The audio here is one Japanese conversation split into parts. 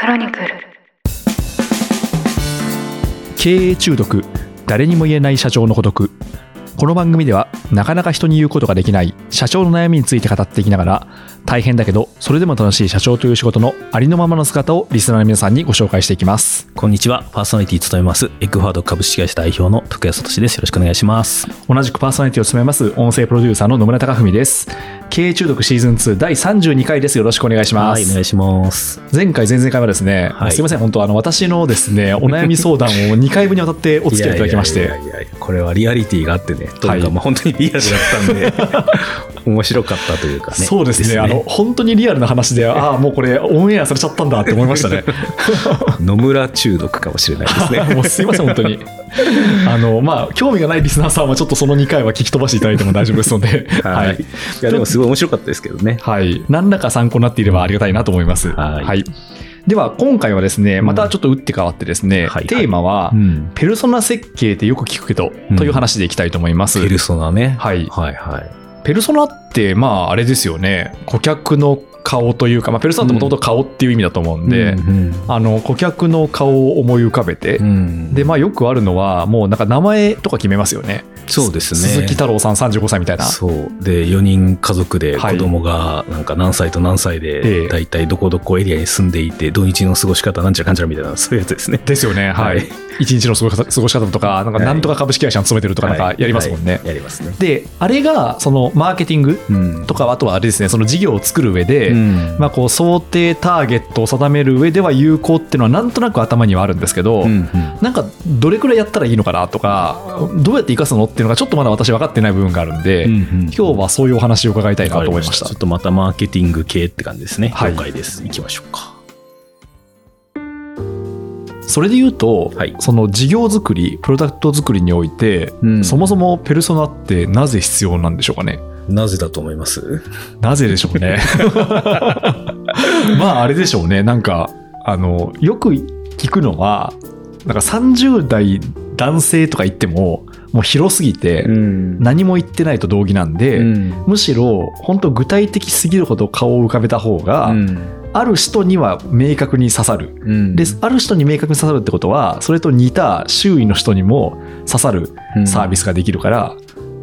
クロニクル経営中毒誰にも言えない社長の孤独この番組ではなかなか人に言うことができない社長の悩みについて語っていきながら大変だけどそれでも楽しい社長という仕事のありのままの姿をリスナーの皆さんにご紹介していきますこんにちは。パーソナリティ務めます、エッグファード株式会社代表の徳谷聡です。よろしくお願いします。同じくパーソナリティを務めます音声プロデューサーの野村貴文です経営中毒シーズン2第32回です。よろしくお願いしまはい、おす願いします。前回前々回はですね、はい。すいません本当あの私のですね お悩み相談を2回分にわたってお付き合いいただきまして。いやいやいやこれはリアリティがあってね、とい。うか、はいまあ本当にリアルだったんで、面白かったというかね。そうですねあの本当にリアルな話で ああもうこれオンエアされちゃったんだって思いましたね。野村中毒かもしれないですね。もうすいません本当に。あのまあ興味がないリスナーさんはちょっとその2回は聞き飛ばしていただいても大丈夫ですので。はい。い。や、でもすごい面白かったですけどね。はい。何らか参考になっていればありがたいなと思います。はいでは、今回はですね、またちょっと打って変わってですね、はいテーマは、うん。ペルソナ設計ってよく聞くけど、うんという話でいきたいと思います。ペルソナね。はいはいはい。ペルソナって、まあ、あれですよね、顧客の顔というか、まあ、ペルソナってもともと顔っていう意味だと思うんで、うんあの、顧客の顔を思い浮かべて、うんで、まあ、よくあるのは、もうなんか名前とか決めますよね。そうですね。鈴木太郎さん35歳みたいな。そう。で、4人家族ではい子供がなんか何歳と何歳ええで、大体どこどこエリアに住んでいて、土日の過ごし方なんちゃらかんちゃらみたいな、そういうやつですね。ですよね。はい。はい一日の過ごし方過ごし方とか、なんかとか株式会社に勤めてるとか、なんかやりますもんね。はいやりますね。で、あれが、その、マーケティングうんとか、あとはあれですね、その事業を作る上で、うんまあ、こう、想定ターゲットを定める上では有効っていうのは、なんとなく頭にはあるんですけど、なんか、どれくらいやったらいいのかなとか、どうやって活かすのっていうのが、ちょっとまだ私分かってない部分があるんで、今日はそういうお話を伺いたいなと思いましたちょっ。とまたマーケティング系って感じですね。はい了解です。行きましょうか。それで言うと、はいその事業作り、プロダクト作りにおいて、うんそもそもペルソナってなぜ必要なんでしょうかね？なぜだと思います？なぜでしょうね？まああれでしょうね。なんか、あの、よく聞くのは、なんか30代男性とか言っても、もう広すぎて、ん何も言ってないと同義なんで、むしろ、本当具体的すぎるほど顔を浮かべた方が、ある人には明確に刺さる。で、ある人に明確に刺さるってことは、それと似た周囲の人にも刺さるサービスができるから、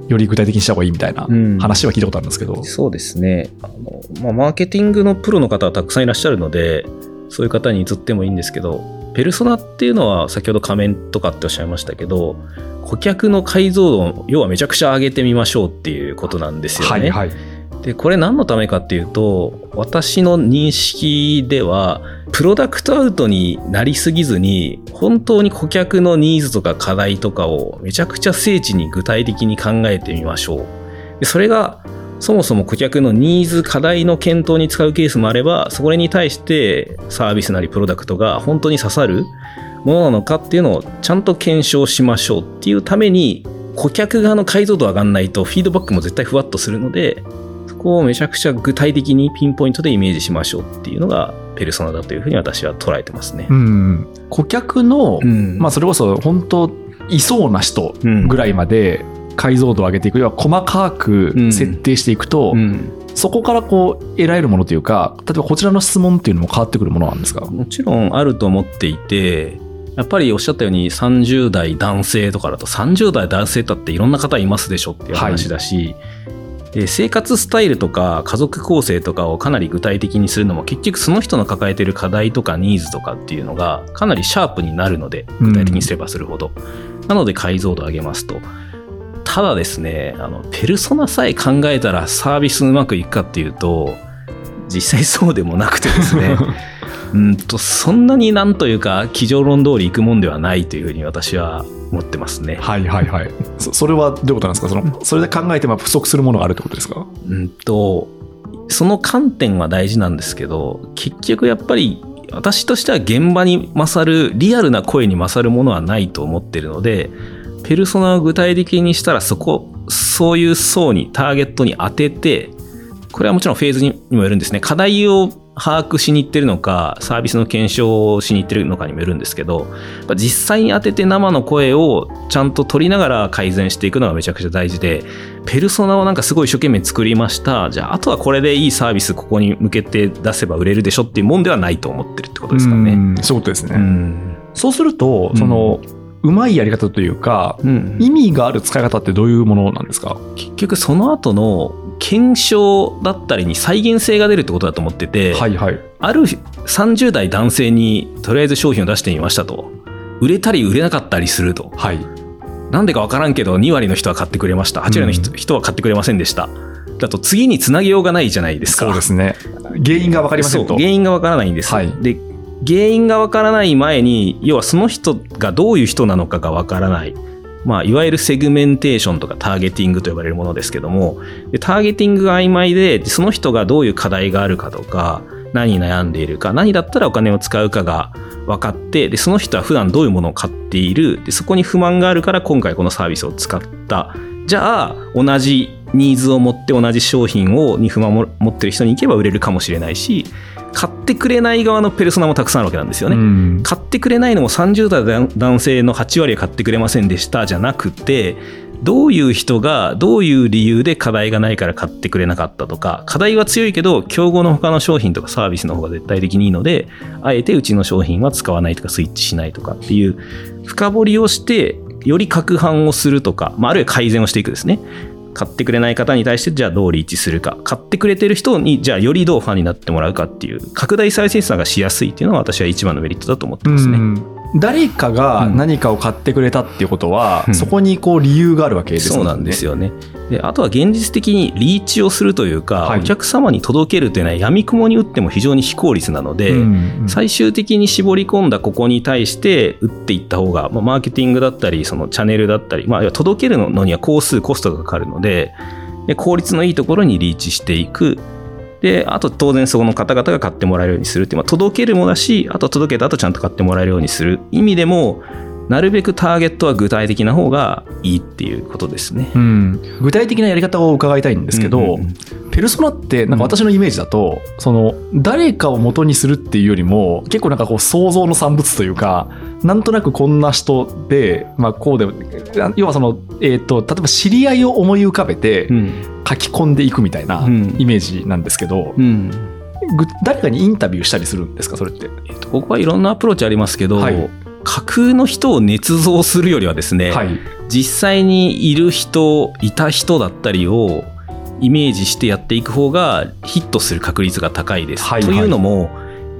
より具体的にした方がいいみたいなうん話は聞いたことあるんですけど。そうですねあの、まあ、マーケティングのプロの方はたくさんいらっしゃるのでそういう方に移ってもいいんですけどペルソナっていうのは先ほど仮面とかっておっしゃいましたけど顧客の解像度を要はめちゃくちゃ上げてみましょうっていうことなんですよね。はいはい。でこれ何のためかっていうと私の認識ではプロダクトアウトになりすぎずに本当に顧客のニーズとか課題とかをめちゃくちゃ精緻に具体的に考えてみましょう。でそれがそもそも顧客のニーズ課題の検討に使うケースもあればそれに対してサービスなりプロダクトが本当に刺さるものなのかっていうのをちゃんと検証しましょうっていうために顧客側の解像度上がんないとフィードバックも絶対ふわっとするのでこをめちゃくちゃ具体的にピンポイントでイメージしましょうっていうのがペルソナだというふうに私は捉えてますね。う。ん。顧客の、ん。まあそれこそ本当いそうな人ぐらいまで解像度を上げていくよりは細かく設定していくと、うん。そこからこう得られるものというか、例えばこちらの質問っていうのも変わってくるものなんですか？もちろんあると思っていてやっぱりおっしゃったように30代男性とかだと30代男性だっていろんな方いますでしょっていう話だし、で生活スタイルとか家族構成とかをかなり具体的にするのも結局その人の抱えてる課題とかニーズとかっていうのがかなりシャープになるので具体的にすればするほど、なので解像度を上げますと。ただですねあのペルソナさえ考えたらサービスうまくいくかっていうと実際そうでもなくてですね うんとそんなになんというか机上論通りいくもんではないというふうに私は思ってますね。はいはいはい。そそれはどういうことなんですか？その、それで考えても不足するものがあるってことですか？うんとその観点は大事なんですけど結局やっぱり私としては現場に勝るリアルな声に勝るものはないと思ってるのでペルソナを具体的にしたらそこそういう層にターゲットに当ててこれはもちろんフェーズにもよるんですね課題を把握しに行ってるのか、サービスの検証をしに行ってるのかにもよるんですけど、実際に当てて生の声をちゃんと取りながら改善していくのがめちゃくちゃ大事で、ペルソナをなんかすごい一生懸命作りました。じゃあ、あとはこれでいいサービスここに向けて出せば売れるでしょっていうもんではないと思ってるってことですかね。うそういうことですね。うそうすると、その、うまいやり方というか、うん、意味がある使い方ってどういうものなんですか？結局その後の検証だったりに再現性が出るってことだと思ってて、はいはい、ある30代男性にとりあえず商品を出してみましたと。売れたり売れなかったりすると、はい、なんでか分からんけど2割の人は買ってくれました。8割の人,、人は買ってくれませんでした。だと次につなげようがないじゃないですか。そうですね。原因が分かりませんと。原因が分からないんです、はい、で原因が分からない前に要はその人がどういう人なのかが分からないまあ、いわゆるセグメンテーションとかターゲティングと呼ばれるものですけどもターゲティングが曖昧でその人がどういう課題があるかとか何に悩んでいるか何だったらお金を使うかが分かってでその人は普段どういうものを買っているでそこに不満があるから今回このサービスを使った。じゃあ同じニーズを持って同じ商品をに不満を持ってる人に行けば売れるかもしれないし買ってくれない側のペルソナもたくさんあるわけなんですよね。うん、買ってくれないのも30代男性の8割は買ってくれませんでしたじゃなくてどういう人がどういう理由で課題がないから買ってくれなかったとか課題は強いけど競合の他の商品とかサービスの方が絶対的にいいのであえてうちの商品は使わないとかスイッチしないとかっていう深掘りをしてより攪拌をするとか、まあ、あるいは改善をしていくですね買ってくれない方に対してじゃあどうリーチするか買ってくれてる人にじゃあよりどうファンになってもらうかっていう拡大再生産がしやすいっていうのは私は一番のメリットだと思ってますね。誰かが何かを買ってくれたっていうことは、うん、そこにこう理由があるわけですね。そうなんですよね。であとは現実的にリーチをするというか、はい、お客様に届けるというのはやみくもに打っても非常に非効率なので、うんうん、最終的に絞り込んだここに対して打っていった方が、まあ、マーケティングだったりそのチャンネルだったり、まあ、届けるのには工数コストがかかるのでで効率のいいところにリーチしていく。であと当然その方々が買ってもらえるようにするって、まあ、届けるもだしあと届けた後ちゃんと買ってもらえるようにする。意味でもなるべくターゲットは具体的な方がいいっていうことですね。うん、具体的なやり方を伺いたいんですけど、うんうん、ペルソナってなんか私のイメージだと、うん、その誰かを元にするっていうよりも結構なんかこう想像の産物というかなんとなくこんな人で、まあ、こうで要はその、えーと、例えば知り合いを思い浮かべて書き込んでいくみたいなイメージなんですけど。うん。誰かにインタビューしたりするんですかそれって、えっと、ここはいろんなアプローチありますけど、はい、架空の人を捏造するよりはですね、はい、実際にいる人いた人だったりをイメージしてやっていく方がヒットする確率が高いです。はいはい、というのも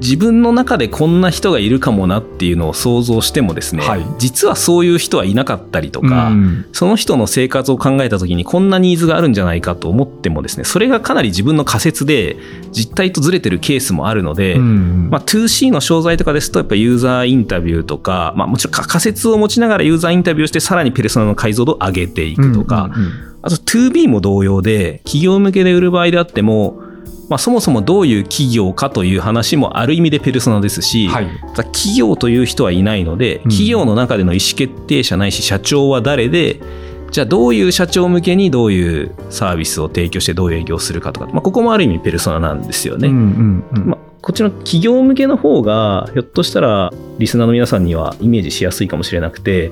自分の中でこんな人がいるかもなっていうのを想像してもですね、はい、実はそういう人はいなかったりとか、うん、その人の生活を考えた時にこんなニーズがあるんじゃないかと思ってもですねそれがかなり自分の仮説で実態とずれてるケースもあるので、うん、まあ、2C の商材とかですとやっぱユーザーインタビューとか、まあ、もちろん仮説を持ちながらユーザーインタビューをしてさらにペルソナの解像度を上げていくとか、うんうんうん、あと 2B も同様で企業向けで売る場合であってもまあ、そもそもどういう企業かという話もある意味でペルソナですし、はい、企業という人はいないので、企業の中での意思決定者ないし社長は誰で、じゃあどういう社長向けにどういうサービスを提供してどういう営業するかとか、まあ、ここもある意味ペルソナなんですよね。うんうんうん。まあ、こっちの企業向けの方がひょっとしたらリスナーの皆さんにはイメージしやすいかもしれなくて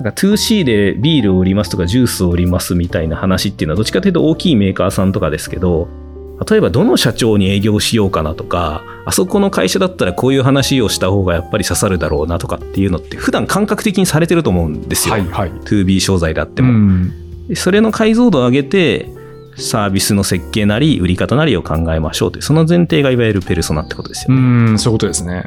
なんか 2C でビールを売りますとかジュースを売りますみたいな話っていうのはどっちかというと大きいメーカーさんとかですけど例えばどの社長に営業しようかなとか、あそこの会社だったらこういう話をした方がやっぱり刺さるだろうなとかっていうのって普段感覚的にされてると思うんですよ。はいはい、2B 商材であっても。それの解像度を上げて、サービスの設計なり売り方なりを考えましょうという、その前提がいわゆるペルソナってことですよね。うん、そういうことですね。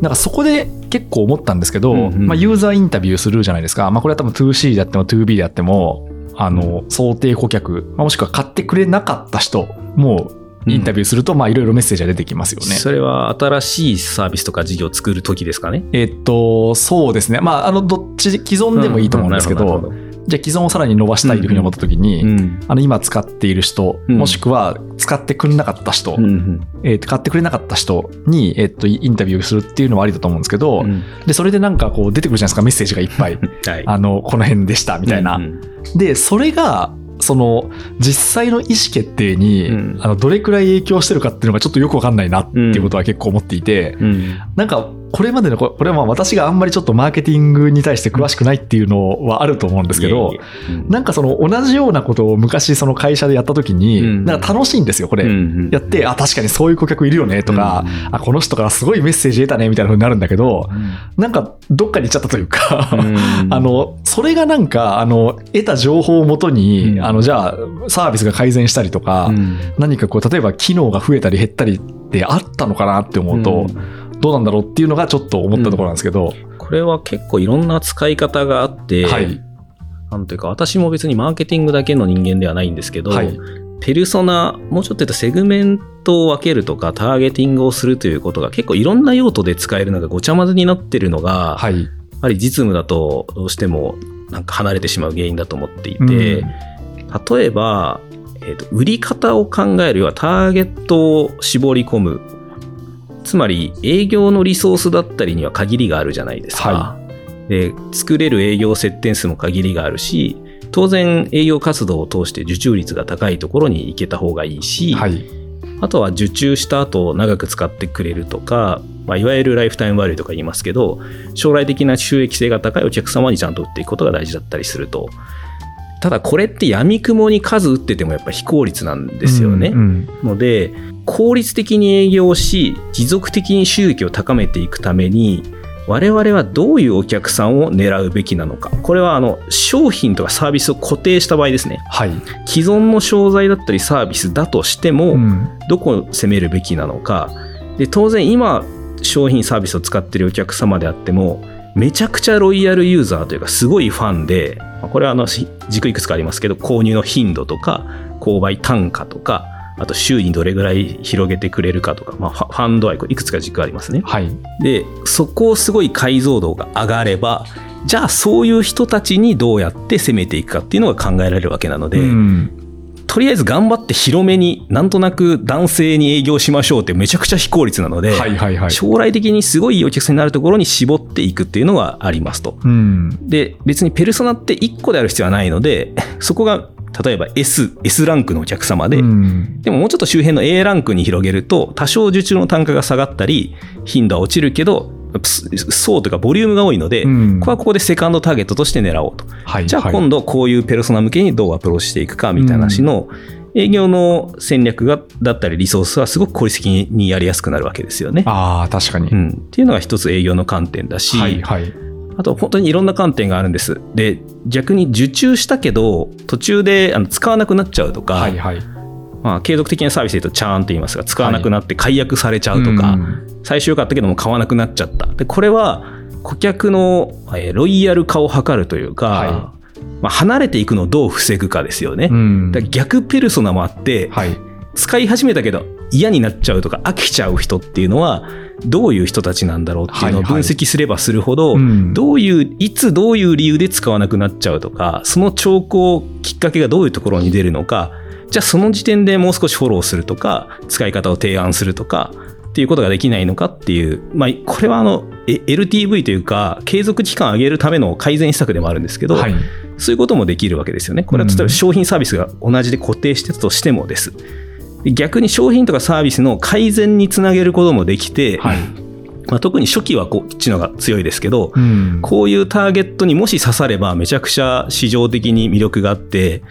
なんかそこで結構思ったんですけど、うんうん、まあ、ユーザーインタビューするじゃないですか。まあ、これは多分 2C であっても 2B であっても、あの、想定顧客、もしくは買ってくれなかった人もインタビューすると、まあいろいろメッセージが出てきますよね。それは新しいサービスとか事業を作る時ですかね？えっと、そうですね。まあ、あの、どっち、既存でもいいと思うんですけど、うんうんじゃあ既存をさらに伸ばしたいというふうに思った時に、うんうん、あの今使っている人、うん、もしくは使ってくれなかった人、うんうん、えー、買ってくれなかった人に、えー、っとインタビューするっていうのはありだと思うんですけど、うん、でそれでなんかこう出てくるじゃないですかメッセージがいっぱい、はい、あのこの辺でしたみたいな。うんうん、でそれがその実際の意思決定に、うん、あのどれくらい影響してるかっていうのがちょっとよくわかんないなっていうことは結構思っていて、うん、なんかこれまでの、これはまあ私があんまりちょっとマーケティングに対して詳しくないっていうのはあると思うんですけど、なんかその同じようなことを昔その会社でやった時に、なんか楽しいんですよ、これ。やって、あ、確かにそういう顧客いるよねとか、あ、この人からすごいメッセージ得たねみたいな風になるんだけど、なんかどっかに行っちゃったというか あの、それがなんか、あの、得た情報をもとに、あの、じゃあ、サービスが改善したりとか、何かこう、例えば機能が増えたり減ったりってあったのかなって思うと、どうなんだろうっていうのがちょっと思ったところなんですけど。うん、これは結構いろんな使い方があって、はい。なんていうか、私も別にマーケティングだけの人間ではないんですけど、はい、ペルソナ、もうちょっと言うとセグメントを分けるとか、ターゲティングをするということが結構いろんな用途で使えるのがごちゃ混ぜになってるのが、はい、やはり実務だとどうしてもなんか離れてしまう原因だと思っていて、うん、例えば、えーと、売り方を考えるようはターゲットを絞り込むつまり営業のリソースだったりには限りがあるじゃないですか。はい、で作れる営業設定数も限りがあるし、当然営業活動を通して受注率が高いところに行けた方がいいし、はい、あとは受注した後長く使ってくれるとか、まあ、いわゆるライフタイムバリューとか言いますけど、将来的な収益性が高いお客様にちゃんと売っていくことが大事だったりすると。ただこれって闇雲に数打っててもやっぱ非効率なんですよね。うんうん、ので、効率的に営業し、持続的に収益を高めていくために、我々はどういうお客さんを狙うべきなのか。これはあの商品とかサービスを固定した場合ですね。はい、既存の商材だったりサービスだとしても、どこを攻めるべきなのか。で当然今商品サービスを使っているお客様であっても、めちゃくちゃロイヤルユーザーというかすごいファンで、これはあの軸いくつかありますけど、購入の頻度とか、購買単価とか、あと週にどれぐらい広げてくれるかとか、まあ、ファンド愛いくつか軸ありますね。はい、でそこをすごい解像度が上がればじゃあそういう人たちにどうやって攻めていくかっていうのが考えられるわけなので、うん、とりあえず頑張って広めになんとなく男性に営業しましょうってめちゃくちゃ非効率なので、はいはいはい、将来的にすごいお客さんになるところに絞っていくっていうのがありますと。うん、で別にペルソナって1個である必要はないので そこが例えば S、S ランクのお客様で、うん、でももうちょっと周辺の A ランクに広げると、多少受注の単価が下がったり、頻度は落ちるけど、層というかボリュームが多いので、うん、ここはここでセカンドターゲットとして狙おうと。はい、じゃあ今度こういうペルソナ向けにどうアプローチしていくかみたいな話の、営業の戦略がだったりリソースはすごく効率的にやりやすくなるわけですよね。ああ、確かに、うん。っていうのが一つ営業の観点だし、はいはい、あと本当にいろんな観点があるんです。で、逆に受注したけど、途中であの使わなくなっちゃうとか、はいはい、まあ、継続的なサービスで言うとチャーンと言いますが、使わなくなって解約されちゃうとか、はい、最初良かったけども買わなくなっちゃった。で、これは顧客の、えロイヤル化を図るというか、はい、まあ、離れていくのをどう防ぐかですよね。逆ペルソナもあって、はい、使い始めたけど嫌になっちゃうとか飽きちゃう人っていうのは、どういう人たちなんだろうっていうのを分析すればするほど、どういう、いつどういう理由で使わなくなっちゃうとか、その兆候、きっかけがどういうところに出るのか、じゃあその時点でもう少しフォローするとか、使い方を提案するとか、っていうことができないのかっていう、まあ、これはあの、LTV というか、継続期間上げるための改善施策でもあるんですけど、はい、そういうこともできるわけですよね。これは例えば商品サービスが同じで固定してたとしてもです。逆に商品とかサービスの改善につなげることもできて、はいまあ、特に初期はこっちのが強いですけど、うん、こういうターゲットにもし刺さればめちゃくちゃ市場的に魅力があって、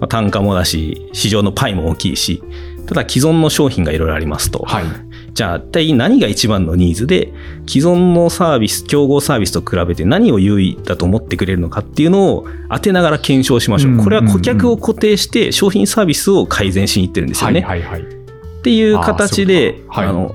まあ、単価もだし市場のパイも大きいしただ既存の商品がいろいろありますと、はい、じゃあ一体何が一番のニーズで既存のサービス競合サービスと比べて何を優位だと思ってくれるのかっていうのを当てながら検証しましょう、これは顧客を固定して商品サービスを改善しにいってるんですよね。はいはいはい、っていう形であ、はい、の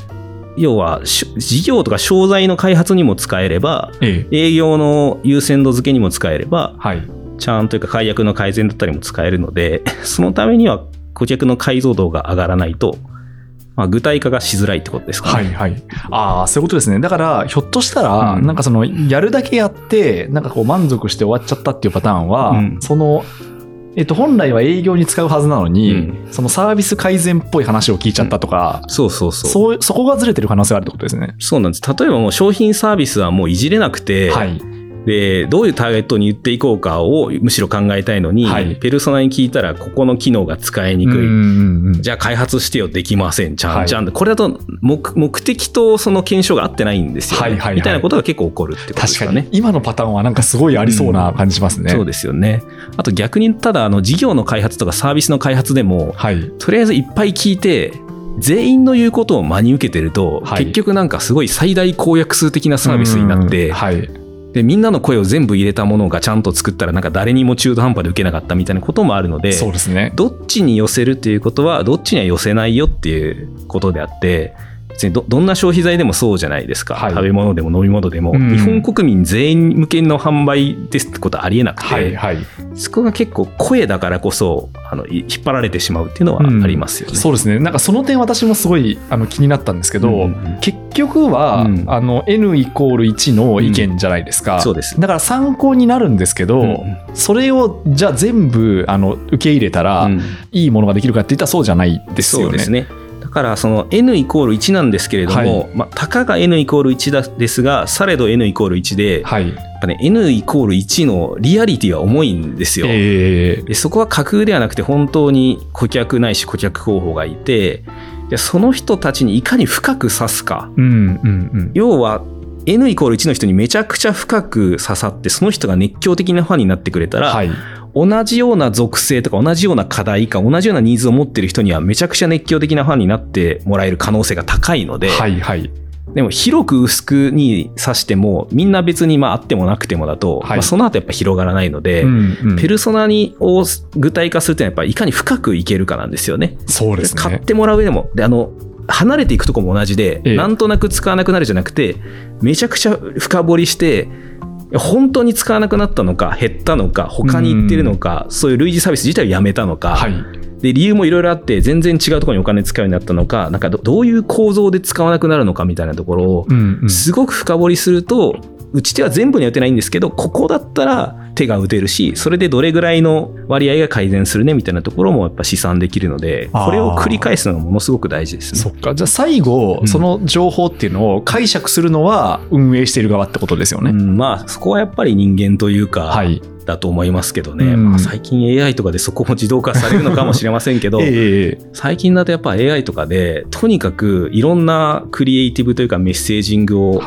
要は事業とか商材の開発にも使えれば、ええ、営業の優先度付けにも使えれば、はい、ちゃんというか解約の改善だったりも使えるので そのためには顧客の解像度が上がらないとまあ、具体化がしづらいってことですか、ね、はいはい。ああ、そういうことですね。だから、ひょっとしたら、なんかその、やるだけやって、なんかこう満足して終わっちゃったっていうパターンは、うん、その、えっと、本来は営業に使うはずなのに、うん、そのサービス改善っぽい話を聞いちゃったとか、うん、そうそうそう。そう、そこがずれてる可能性があるってことですね。そうなんです。例えばもう商品サービスはもういじれなくて、はい、で、どういうターゲットに言っていこうかをむしろ考えたいのに、はい、ペルソナに聞いたらここの機能が使いにくい。じゃあ開発してよ、できません。ちゃんちゃん、はい、これだと目目的とその検証が合ってないんですよ、ね、はいはいはい、みたいなことが結構起こるってことですかね。今のパターンはなんかすごいありそうな感じしますね。うん、そうですよね。あと逆にただ、あの、事業の開発とかサービスの開発でも、はい、とりあえずいっぱい聞いて、全員の言うことを真に受けてると、はい、結局なんかすごい最大公約数的なサービスになって、はい、でみんなの声を全部入れたものがちゃんと作ったらなんか誰にも中途半端で受けなかったみたいなこともあるのでそうですね。どっちに寄せるということはどっちには寄せないよっていうことであって別にどどんな消費財でもそうじゃないですか、はい、食べ物でも飲み物でも、うん、日本国民全員向けの販売ですってことはありえなくて、はいはい、そこが結構声だからこそあの引っ張られてしまうっていうのはありますよね、うん、そうですね。なんかその点私もすごいあの気になったんですけど、うん、結局は、うん、あの N イコール1の意見じゃないですか、そうです。だから参考になるんですけど、それをじゃあ全部あの受け入れたら、いいものができるかっていったらそうじゃないですよね。そうですね。だからその n イコール1なんですけれども、はい、まあ、たかが n イコール1だですがされど n イコール1で、はい、やっぱね n イコール1のリアリティは重いんですよ、えー、でそこは架空ではなくて本当に顧客ないし顧客候補がいてでその人たちにいかに深く刺すか、うんうんうん、要は N イコール1の人にめちゃくちゃ深く刺さってその人が熱狂的なファンになってくれたら、はい、同じような属性とか同じような課題か同じようなニーズを持ってる人にはめちゃくちゃ熱狂的なファンになってもらえる可能性が高いので、はいはい、でも広く薄くに指してもみんな別にまああってもなくてもだと、はい、まあ、その後やっぱ広がらないので、うんうん、ペルソナにを具体化するというのはやっぱいかに深くいけるかなんですよね。そうですね。買ってもらう上でもであの離れていくとこも同じで、ええ、なんとなく使わなくなるじゃなくてめちゃくちゃ深掘りして本当に使わなくなったのか減ったのか他に行ってるのか、うそういう類似サービス自体をやめたのか、はい、で理由もいろいろあって全然違うところにお金使うようになったのかなんかどういう構造で使わなくなるのかみたいなところをすごく深掘りすると打ち手は全部には打てないんですけどここだったら手が打てるしそれでどれぐらいの割合が改善するねみたいなところもやっぱ試算できるのでこれを繰り返すのがものすごく大事ですね。そっか。じゃあ最後、その情報っていうのを解釈するのは運営している側ってことですよね。うん、まあそこはやっぱり人間というか、はい。だと思いますけどね、うん、まあ、最近 AI とかでそこも自動化されるのかもしれませんけど、えー、最近だとやっぱ AI とかでとにかくいろんなクリエイティブというかメッセージングを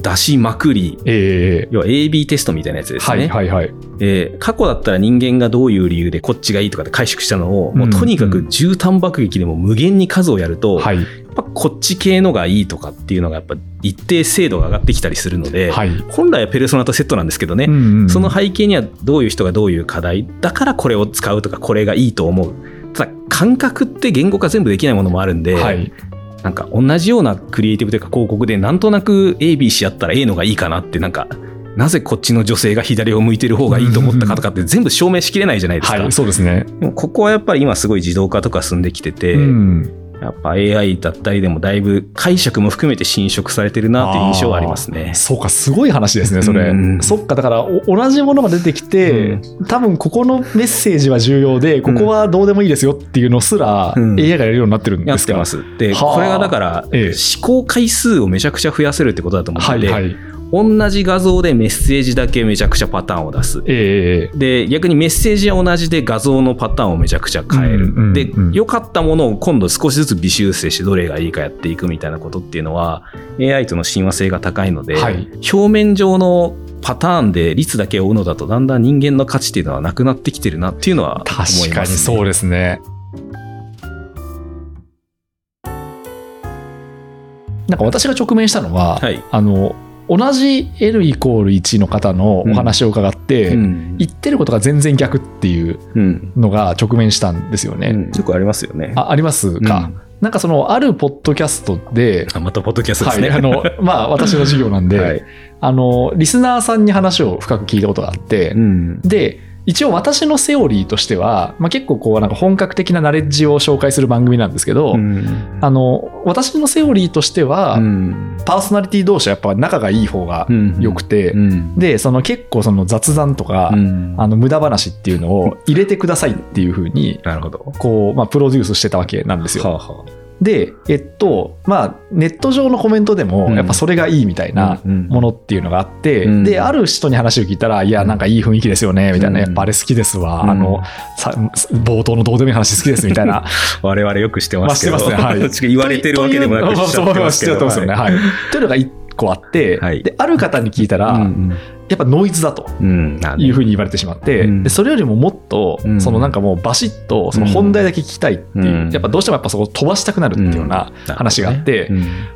出しまくり、えー、要は AB テストみたいなやつですね。はいはいはい。え過去だったら人間がどういう理由でこっちがいいとかで解釈したのを、もうとにかく絨毯爆撃でも無限に数をやると、はい、やっぱこっち系のがいいとかっていうのがやっぱ一定精度が上がってきたりするので、はい、本来はペルソナとセットなんですけどね、うんうん、その背景にはどういう人がどういう課題だからこれを使うとかこれがいいと思う。ただ感覚って言語化全部できないものもあるんで、はい、なんか同じようなクリエイティブというか広告でなんとなく ABC やったら A のがいいかなってなんかなぜこっちの女性が左を向いてる方がいいと思ったかとかって全部証明しきれないじゃないですか。はい、そうですね。ここはやっぱり今すごい自動化とか進んできてて、うん、やっぱ AI だったりでもだいぶ解釈も含めて侵食されてるなっていう印象はありますね。そうか、すごい話ですね、それ。うん、そっか、だから同じものが出てきて、うん、多分ここのメッセージは重要で、ここはどうでもいいですよっていうのすら AI がやるようになってるんですか、うん、やってます。で、これがだから、思考回数をめちゃくちゃ増やせるってことだと思って、はいはい同じ画像でメッセージだけめちゃくちゃパターンを出す。えー、で、逆にメッセージは同じで画像のパターンをめちゃくちゃ変える。うんうんうん、で、良かったものを今度少しずつ微修正してどれがいいかやっていくみたいなことっていうのは AI との親和性が高いので、はい、表面上のパターンで率だけを追うのだとだんだん人間の価値っていうのはなくなってきてるなっていうのは思います、ね、確かにそうですね。なんか私が直面したのは、はい、あの同じ L イコール1の方のお話を伺って、うん、言ってることが全然逆っていうのが直面したんですよね。うん、よくありますよね。あありますか、うん。なんかその、あるポッドキャストで、あ、またポッドキャストですね。はい、あの、まあ、私の授業なんで、はい、あの、リスナーさんに話を深く聞いたことがあって、うん、で、一応私のセオリーとしては、まあ、結構こうなんか本格的なナレッジを紹介する番組なんですけど、うん、あの私のセオリーとしては、うん、パーソナリティ同士はやっぱ仲がいい方が良くて、うん、でその結構その雑談とか、あの無駄話っていうのを入れてくださいっていうふうに、なるほど。こう、まあ、プロデュースしてたわけなんですよ。はあはあで、えっと、まあ、ネット上のコメントでも、やっぱそれがいいみたいなものっていうのがあって、うん、で、ある人に話を聞いたら、いや、なんかいい雰囲気ですよね、みたいな、やっぱあれ好きですわ、うん、あの、さ冒頭のどうでもいい話好きです、みたいな。我々よくしてますけど。まあ、してますね、はい。言われてるわけでもなくしちゃってますけど。そうそう、ね、はい。というのが一個あって、はい、で、ある方に聞いたら、うんうん。やっぱノイズだというふうに言われてしまって、うん、でそれよりももっと、そのなんかもうバシッとその本題だけ聞きたいっていう、やっぱどうしてもやっぱそこ飛ばしたくなるっていうような話があって、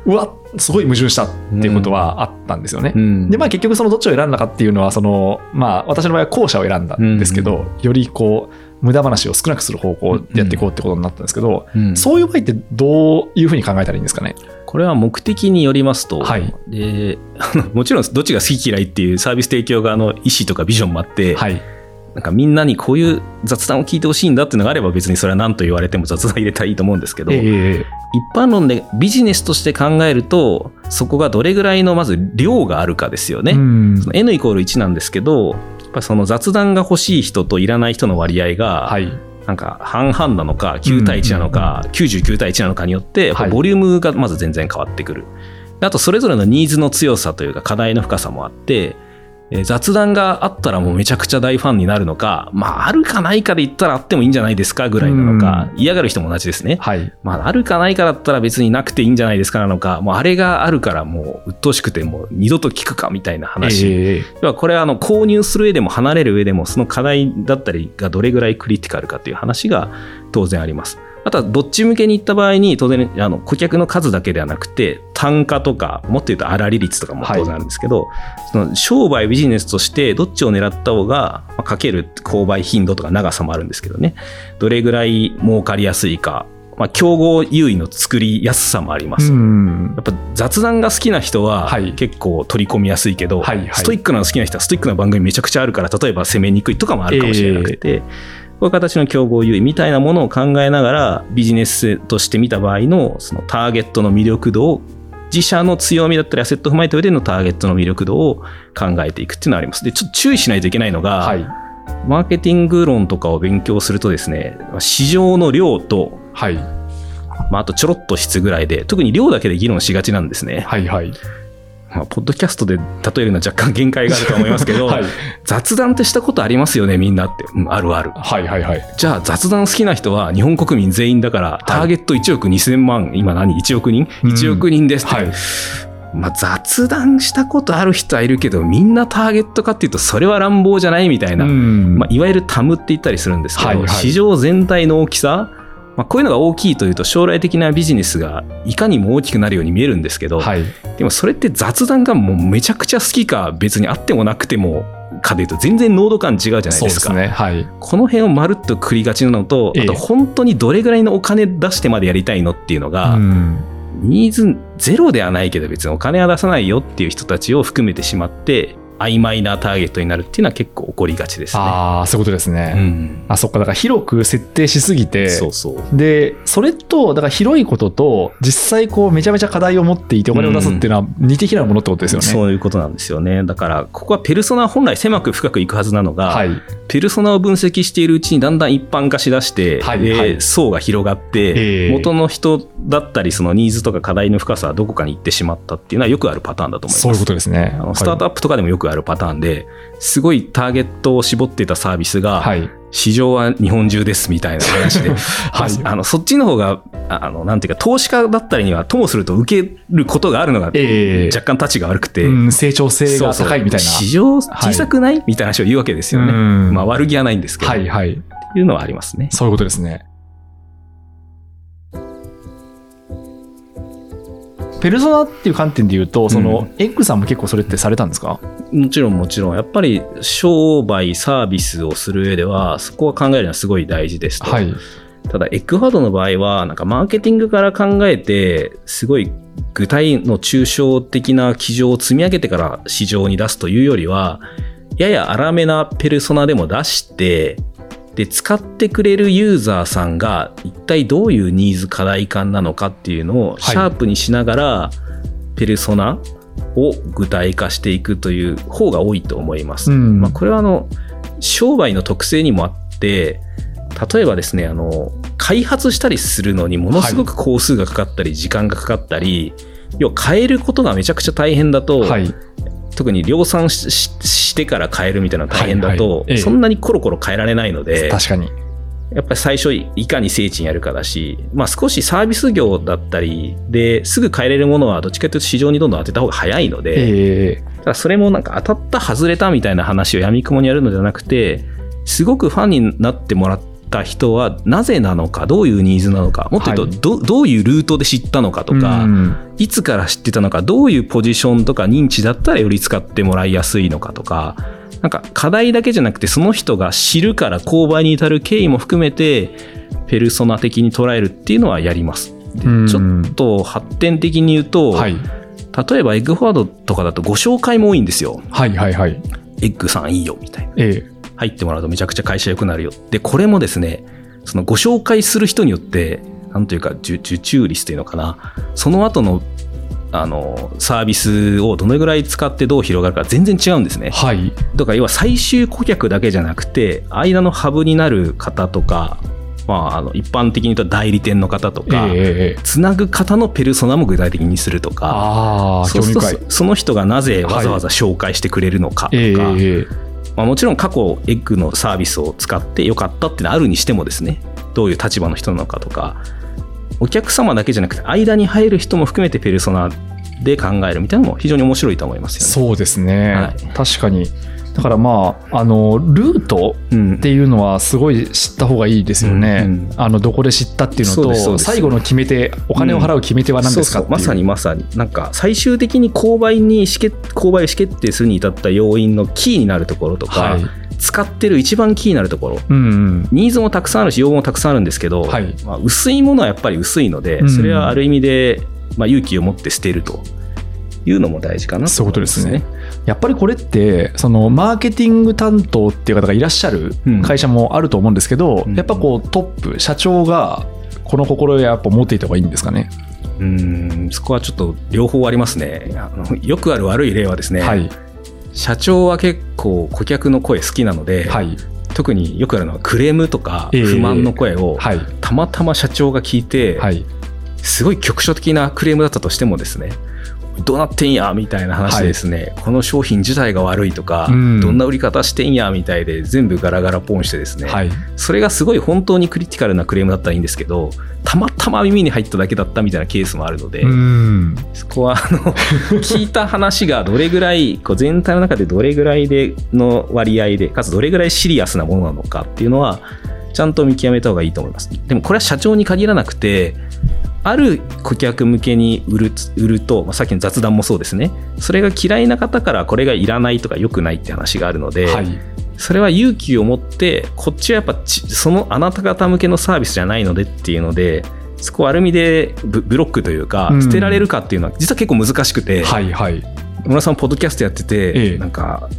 うわすごい矛盾したっていうことはあったんですよね。でまあ結局そのどっちを選んだかっていうのはそのまあ私の場合は後者を選んだんですけど、よりこう無駄話を少なくする方向でやっていこうってことになったんですけど、うん、そういう場合ってどういうふうに考えたらいいんですかね？これは目的によりますと、はい、でもちろんどっちが好き嫌いっていうサービス提供側の意思とかビジョンもあって、はい、なんかみんなにこういう雑談を聞いてほしいんだっていうのがあれば別にそれは何と言われても雑談入れたらいいと思うんですけど、えー、一般論でビジネスとして考えるとそこがどれぐらいのまず量があるかですよね。その N イコール1なんですけどぱその雑談が欲しい人といらない人の割合が、はい、なんか半々なのか9対1なのか、うんうん、99対1なのかによって、ボリュームがまず全然変わってくる。あとそれぞれのニーズの強さというか課題の深さもあってえ雑談があったらもうめちゃくちゃ大ファンになるのか、まあ、あるかないかで言ったらあってもいいんじゃないですかぐらいなのか、嫌がる人も同じですね。はい。まあ、あるかないかだったら別になくていいんじゃないですかなのか、もうあれがあるからもう鬱陶しくてもう二度と聞くかみたいな話。えー、これはあの購入する上でも離れる上でもその課題だったりがどれぐらいクリティカルかという話が当然あります。あとはどっち向けに行った場合に当然あの顧客の数だけではなくて単価とかもっと言うと粗利率とかも当然あるんですけど、はい、その商売ビジネスとしてどっちを狙った方が、まあ、かける購買頻度とか長さもあるんですけどね。どれぐらい儲かりやすいか。まあ、競合優位の作りやすさもあります。やっぱ雑談が好きな人は結構取り込みやすいけど、はいはい。はい、ストイックなの好きな人はストイックな番組めちゃくちゃあるから例えば攻めにくいとかもあるかもしれなくて、えーこういう形の競合優位みたいなものを考えながらビジネスとして見た場合のそのターゲットの魅力度を自社の強みだったりアセットを踏まえた上でのターゲットの魅力度を考えていくっていうのはあります。で、ちょっと注意しないといけないのが、はい、マーケティング論とかを勉強するとですね、市場の量と、はい、まあ、あとちょろっと質ぐらいで、特に量だけで議論しがちなんですね。はいはい。まあ、ポッドキャストで例えるのは若干限界があると思いますけど、はい、雑談ってしたことありますよね、みんなって。うん、あるある。はいはいはい。じゃあ雑談好きな人は日本国民全員だから、ターゲット1億2000万、今何 ?1 億人 ?1 億人ですって。はいまあ、雑談したことある人はいるけど、みんなターゲットかっていうと、それは乱暴じゃないみたいな、まあ、いわゆるタムって言ったりするんですけど、はいはい、市場全体の大きさ、まあ、こういうのが大きいというと将来的なビジネスがいかにも大きくなるように見えるんですけど、はい、でもそれって雑談がもうめちゃくちゃ好きか別にあってもなくてもかでいうと全然濃度感違うじゃないですか。すね。はい、この辺をまるっと繰りがちなのと、あと本当にどれぐらいのお金出してまでやりたいのっていうのが、ニーズゼロではないけど別にお金は出さないよっていう人たちを含めてしまって曖昧なターゲットになるっていうのは結構起こりがちですね。ああ、そういうことですね。うん、あ、そっか。だから広く設定しすぎて、そうそう。で、それと、だから広いことと、実際こうめちゃめちゃ課題を持っていてお金を出すっていうのは似て非なものってことですよね、うん、そういうことなんですよね。だから、ここはペルソナ本来狭く深くいくはずなのが、はい、ペルソナを分析しているうちにだんだん一般化しだして、はいはい、層が広がって、えー、元の人だったり、そのニーズとか課題の深さはどこかに行ってしまったっていうのはよくあるパターンだと思います。そういうことですね。あのスタートアップとかでもよくあるパターンで、すごいターゲットを絞っていたサービスが、はい、市場は日本中ですみたいな話で、はい、あのそっちの方があのなんていうか投資家だったりにはともすると受けることがあるのが、えー、若干たちが悪くて、うん、成長性が高いみたいな。市場小さくない、はい、みたいな話を言うわけですよね、まあ、悪気はないんですけど、はいはい、っていうのはありますね。そういうことですねペルソナっていう観点で言うと、その、エッグさんも結構それってされたんですか？もちろんもちろん。やっぱり商売、サービスをする上では、そこは考えるのはすごい大事ですと。はい、ただ、エッグハードの場合は、なんかマーケティングから考えて、すごい具体の抽象的な基準を積み上げてから市場に出すというよりは、やや荒めなペルソナでも出して、で、使ってくれるユーザーさんが一体どういうニーズ課題感なのかっていうのをシャープにしながら、ペルソナを具体化していくという方が多いと思います。うん、まあ、これはあの、商売の特性にもあって、例えばですね、あの、開発したりするのにものすごく工数がかかったり時間がかかったり、要は変えることがめちゃくちゃ大変だと、はい、特に量産してから変えるみたいな大変だと、はいはい。そんなにコロコロ変えられないので確かに。やっぱり最初いかに精緻にやるかだし、まあ、少しサービス業だったりですぐ変えれるものはどっちかというと市場にどんどん当てた方が早いので、えー、ただそれもなんか当たった外れたみたいな話をやみくもにやるのではなくてすごくファンになってもらった人はなぜなのかどういうニーズなのかもっと言うと、はい、どどういうルートで知ったのかとか、いつから知ってたのかどういうポジションとか認知だったらより使ってもらいやすいのかとかなんか課題だけじゃなくてその人が知るから購買に至る経緯も含めてペルソナ的に捉えるっていうのはやります。ちょっと発展的に言うと、はい、例えばエッグフォワードとかだとご紹介も多いんですよ。はいはいはい。エッグさんいいよみたいな。ええ、入ってもらうとめちゃくちゃ会社良くなるよ。で、これもですね、そのご紹介する人によって、なんというか受注率というのかな、その後のあのサービスをどのぐらい使ってどう広がるか全然違うんですね。はい、だから要は最終顧客だけじゃなくて間のハブになる方とか、まあ、あの一般的に言うと代理店の方とか、えー、つなぐ方のペルソナも具体的にするとかあそうするとその人がなぜわざわざ紹介してくれるのかとか。はいえーまあ、もちろん過去エッグのサービスを使ってよかったってのあるにしてもですね。どういう立場の人なのかとか。お客様だけじゃなくて間に入る人も含めてペルソナで考えるみたいなのも非常に面白いと思いますよね。そうですね、はい、確かにだからまあ、あの、ルートっていうのはすごい知った方がいいですよね。うんうん、あの、どこで知ったっていうのと、最後の決め手、お金を払う決め手は何ですか、うん、まさにまさに。なんか、最終的に購買に購買を意思決定するに至った要因のキーになるところとか、はい。使ってる一番キーになるところ、うんうん、ニーズもたくさんあるし要望もたくさんあるんですけど、はい、まあ、薄いものはやっぱり薄いので、それはある意味で、まあ、勇気を持って捨てるというのも大事かなとね。そういうことですね。やっぱりこれってそのマーケティング担当っていう方がいらっしゃる会社もあると思うんですけど、うん、やっぱこうトップ社長がこの心得やっぱ持っていた方がいいんですかね。うんそこはちょっと両方ありますね。あのよくある悪い例はですね、はい、社長は結構顧客の声好きなので、はい、特によくあるのはクレームとか不満の声を、たまたま社長が聞いて、すごい局所的なクレームだったとしてもですねどうなってんやみたいな話でですね、はい、この商品自体が悪いとか、うん、どんな売り方してんやみたいで全部ガラガラポンしてですね、はい、それがすごい本当にクリティカルなクレームだったらいいんですけどたまたま耳に入っただけだったみたいなケースもあるので、うん、そこはあの聞いた話がどれぐらいこう全体の中でどれぐらいでの割合でかつどれぐらいシリアスなものなのかっていうのはちゃんと見極めた方がいいと思います。でもこれは社長に限らなくてある顧客向けに売る売ると、まあ、さっきの雑談もそうですね。それが嫌いな方からこれがいらないとか良くないって話があるので、はい、それは勇気を持ってこっちはやっぱそのあなた方向けのサービスじゃないのでっていうのでそこはある意味でブロックというか、捨てられるかっていうのは実は結構難しくて、はいはい、村さんポッドキャストやってて、ええ、なんか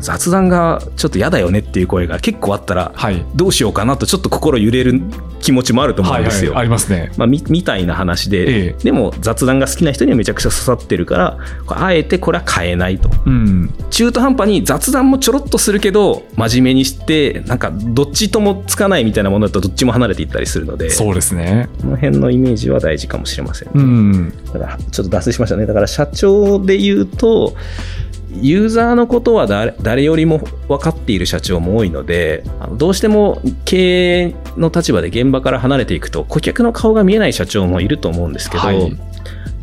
雑談がちょっと嫌だよねっていう声が結構あったら、はい、どうしようかなとちょっと心揺れる気持ちもあると思うんですよ。はいはい、ありますね。まあ、みみたいな話で、ええ、でも雑談が好きな人にはめちゃくちゃ刺さってるからあえてこれは変えないと、うん、中途半端に雑談もちょろっとするけど真面目にしてなんかどっちともつかないみたいなものだとどっちも離れていったりするのでそうですね。この辺のイメージは大事かもしれません、ね、うん、だからちょっと脱線しましたね。だから社長で言うとユーザーのことは誰よりも分かっている社長も多いのでどうしても経営の立場で現場から離れていくと顧客の顔が見えない社長もいると思うんですけど、はい、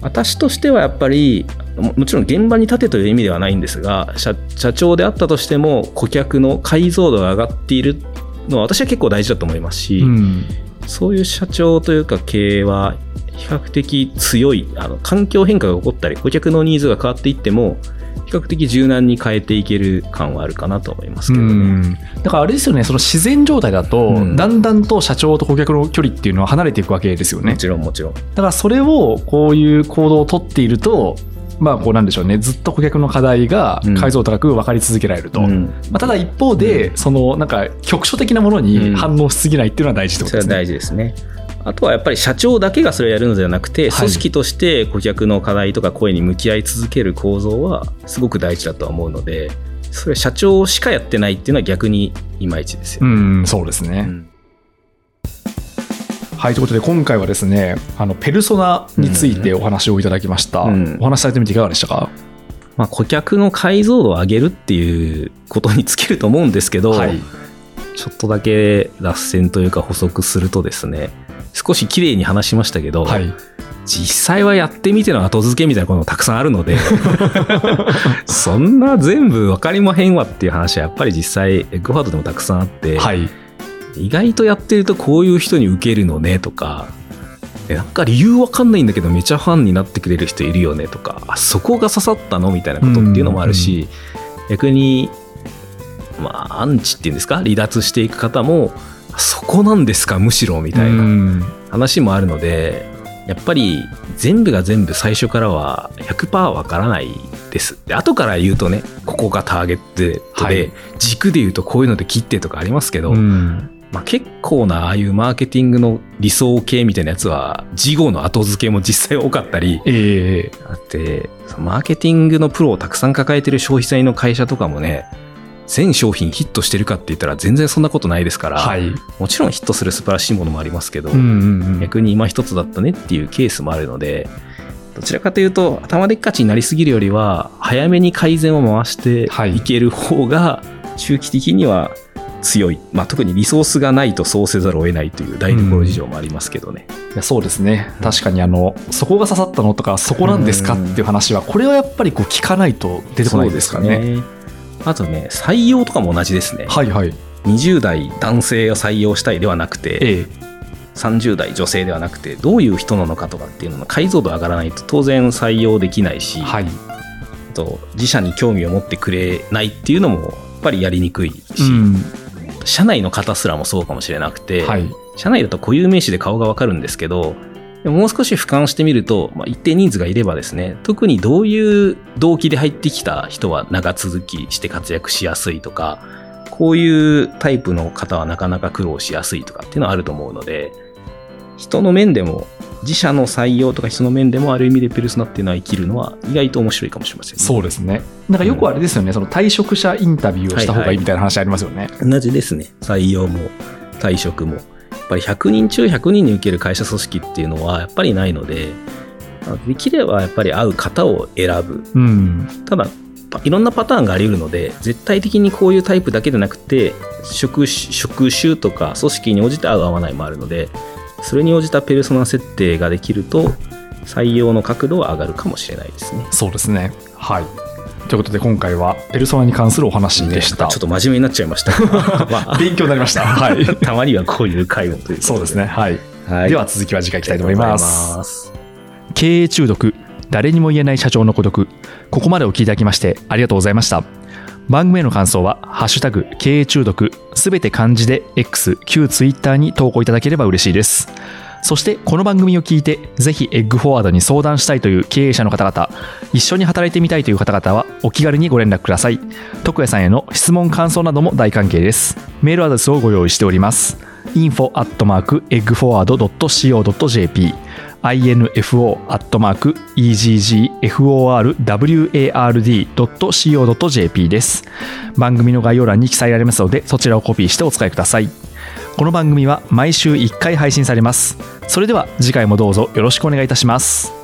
私としてはやっぱりもちろん現場に立てという意味ではないんですが社長であったとしても顧客の解像度が上がっているのは私は結構大事だと思いますし、うん、そういう社長というか経営は比較的強いあの環境変化が起こったり顧客のニーズが変わっていっても比較的柔軟に変えていける感はあるかなと思いますけどね。だからあれですよね、その自然状態だと、だんだんと社長と顧客の距離っていうのは離れていくわけですよね。もちろんもちろん。だからそれをこういう行動をとっていると、まあこうなんでしょうねずっと顧客の課題が解像度高く分かり続けられると、うん、まあ、ただ一方で、そのなんか局所的なものに反応しすぎないっていうのは大事ってことですね。それは大事ですねあとはやっぱり社長だけがそれをやるのではなくて、組織として顧客の課題とか声に向き合い続ける構造はすごく大事だとは思うので、それ社長しかやってないっていうのは逆にいまいちですよね。うん、そうですね。うん。はいということで今回はですねあのペルソナについてお話をいただきました、うん、お話しされてみていかがでしたか、まあ、顧客の解像度を上げるっていうことに尽きると思うんですけど、はい、ちょっとだけ脱線というか補足するとですね少し綺麗に話しましたけど、はい、実際はやってみての後付けみたいなこともたくさんあるので そんな全部分かりまへんわっていう話はやっぱり実際エッグファードでもたくさんあって、はい、意外とやってるとこういう人に受けるのねとかなんか理由わかんないんだけどめちゃファンになってくれる人いるよねとかあそこが刺さったのみたいなことっていうのもあるし、逆にまあアンチっていうんですか離脱していく方もそこなんですかむしろみたいな話もあるのでやっぱり全部が全部最初からは100%わからないです。で後から言うとねここがターゲットで、はい、軸で言うとこういうので切ってとかありますけど、まあ、結構なああいうマーケティングの理想系みたいなやつは事後の後付けも実際多かったり、えー、だってマーケティングのプロをたくさん抱えてる消費財の会社とかもね全商品ヒットしてるかって言ったら全然そんなことないですから、はい、もちろんヒットする素晴らしいものもありますけど、うんうんうん、逆に今一つだったねっていうケースもあるのでどちらかというと頭でっかちになりすぎるよりは早めに改善を回してい。ける方が中期的には強い、まあ、特にリソースがないとそうせざるを得ないという台所事情もありますけどね、うん、いやそうですね。確かにあのそこが刺さったのとかそこなんですかっていう話はこれはやっぱりこう聞かないと出てこないですかね、ね、あとね採用とかも同じですね。はいはい。20代男性を採用したいではなくて、ええ、30代女性ではなくてどういう人なのかとかっていうのの解像度上がらないと当然採用できないし、はい、と自社に興味を持ってくれないっていうのもやっぱりやりにくいし、うん、社内の方すらもそうかもしれなくて、はい、社内だと固有名詞で顔がわかるんですけど、もう少し俯瞰してみると、まあ、一定人数がいればですね、特にどういう動機で入ってきた人は長続きして活躍しやすいとか、こういうタイプの方はなかなか苦労しやすいとかっていうのはあると思うので、人の面でも自社の採用とか人の面でもある意味でペルソナっていうのは生きるのは意外と面白いかもしれません、ね、そうですね。なんかよくあれですよね、うん、その退職者インタビューをした方がいいみたいな話ありますよね、はいはい、同じですね。採用も退職もぱり100人中100人に受ける会社組織っていうのはやっぱりないのでできればやっぱり合う方を選ぶ、うん、ただいろんなパターンがあり得るので絶対的にこういうタイプだけでなくて職職種とか組織に応じて合う合わないもあるのでそれに応じたペルソナ設定ができると採用の角度は上がるかもしれないですね。そうですね。はいということで今回はペルソナに関するお話でした、ね、ちょっと真面目になっちゃいました。まあ、勉強になりました、はい、たまにはこういう会話というそうですね、はい、はい、では続きは次回いきたいと思います。経営中毒誰にも言えない社長の孤独。ここまでお聞きいただきましてありがとうございました。番組への感想は、ハッシュタグ、経営中毒、すべて漢字で X、旧 Twitter に投稿いただければ嬉しいです。そしてこの番組を聞いてぜひエッグフォワードに相談したいという経営者の方々一緒に働いてみたいという方々はお気軽にご連絡ください徳谷さんへの質問感想なども大歓迎ですメールアドレスをご用意しております info at mark eggforward.co.jp info.eggforward.co.jp です。番組の概要欄に記載ありますので、そちらをコピーしてお使いください。この番組は毎週1回配信されます。それでは次回もどうぞよろしくお願いいたします。